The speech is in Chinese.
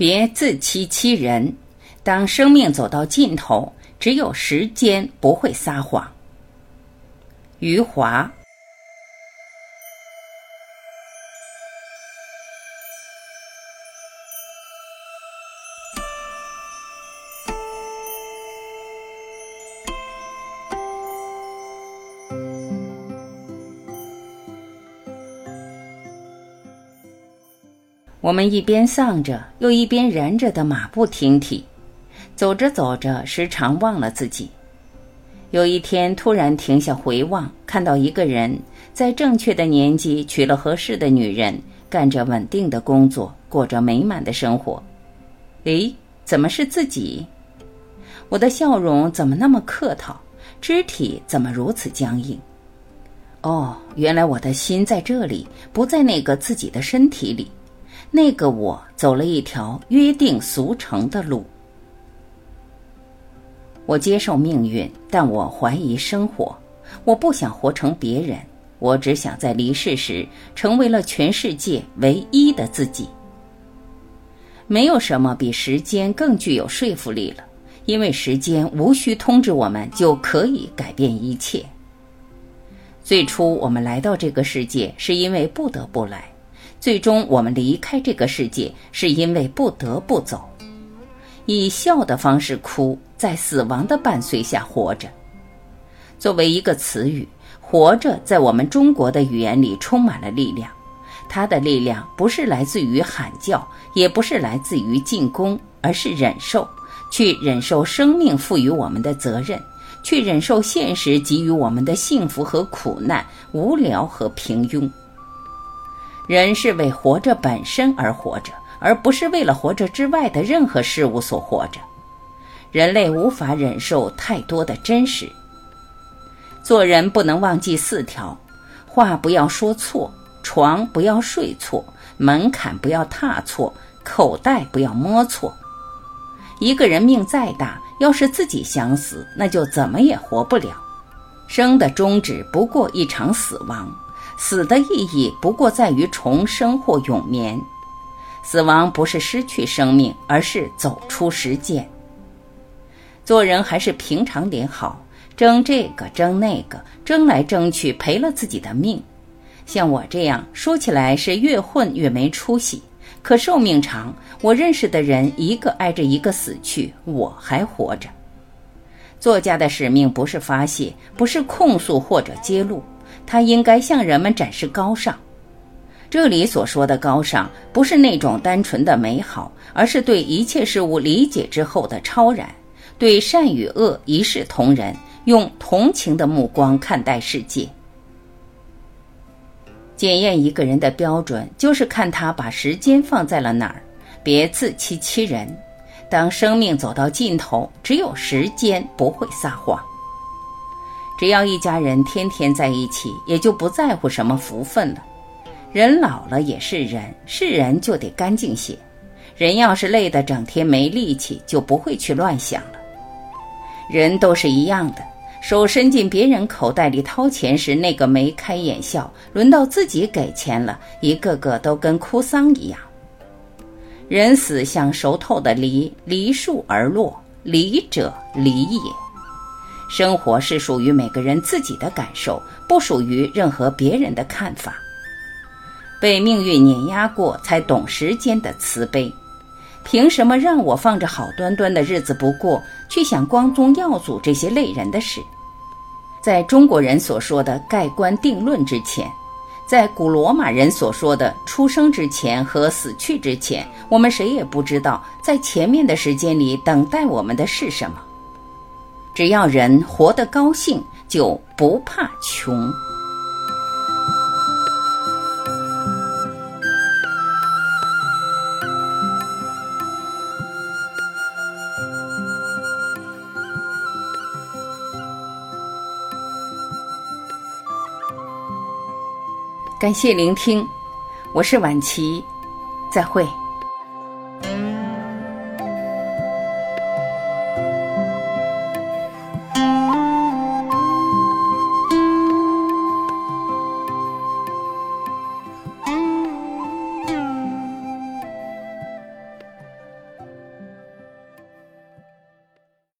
别自欺欺人。当生命走到尽头，只有时间不会撒谎。余华。我们一边丧着，又一边燃着的马不停蹄，走着走着，时常忘了自己。有一天突然停下回望，看到一个人在正确的年纪娶了合适的女人，干着稳定的工作，过着美满的生活。诶，怎么是自己？我的笑容怎么那么客套？肢体怎么如此僵硬？哦，原来我的心在这里，不在那个自己的身体里。那个我走了一条约定俗成的路。我接受命运，但我怀疑生活。我不想活成别人，我只想在离世时成为了全世界唯一的自己。没有什么比时间更具有说服力了，因为时间无需通知我们就可以改变一切。最初我们来到这个世界是因为不得不来。最终，我们离开这个世界，是因为不得不走。以笑的方式哭，在死亡的伴随下活着。作为一个词语，“活着”在我们中国的语言里充满了力量。它的力量不是来自于喊叫，也不是来自于进攻，而是忍受，去忍受生命赋予我们的责任，去忍受现实给予我们的幸福和苦难、无聊和平庸。人是为活着本身而活着，而不是为了活着之外的任何事物所活着。人类无法忍受太多的真实。做人不能忘记四条：话不要说错，床不要睡错，门槛不要踏错，口袋不要摸错。一个人命再大，要是自己想死，那就怎么也活不了。生的终止不过一场死亡。死的意义不过在于重生或永眠，死亡不是失去生命，而是走出实践。做人还是平常点好，争这个争那个，争来争去赔了自己的命。像我这样说起来是越混越没出息，可寿命长，我认识的人一个挨着一个死去，我还活着。作家的使命不是发泄，不是控诉或者揭露。他应该向人们展示高尚。这里所说的高尚，不是那种单纯的美好，而是对一切事物理解之后的超然，对善与恶一视同仁，用同情的目光看待世界。检验一个人的标准，就是看他把时间放在了哪儿。别自欺欺人。当生命走到尽头，只有时间不会撒谎。只要一家人天天在一起，也就不在乎什么福分了。人老了也是人，是人就得干净些。人要是累得整天没力气，就不会去乱想了。人都是一样的，手伸进别人口袋里掏钱时，那个眉开眼笑；轮到自己给钱了，一个个都跟哭丧一样。人死像熟透的梨，梨树而落，梨者梨也。生活是属于每个人自己的感受，不属于任何别人的看法。被命运碾压过，才懂时间的慈悲。凭什么让我放着好端端的日子不过，去想光宗耀祖这些累人的事？在中国人所说的盖棺定论之前，在古罗马人所说的出生之前和死去之前，我们谁也不知道，在前面的时间里等待我们的是什么。只要人活得高兴，就不怕穷。感谢聆听，我是晚琪，再会。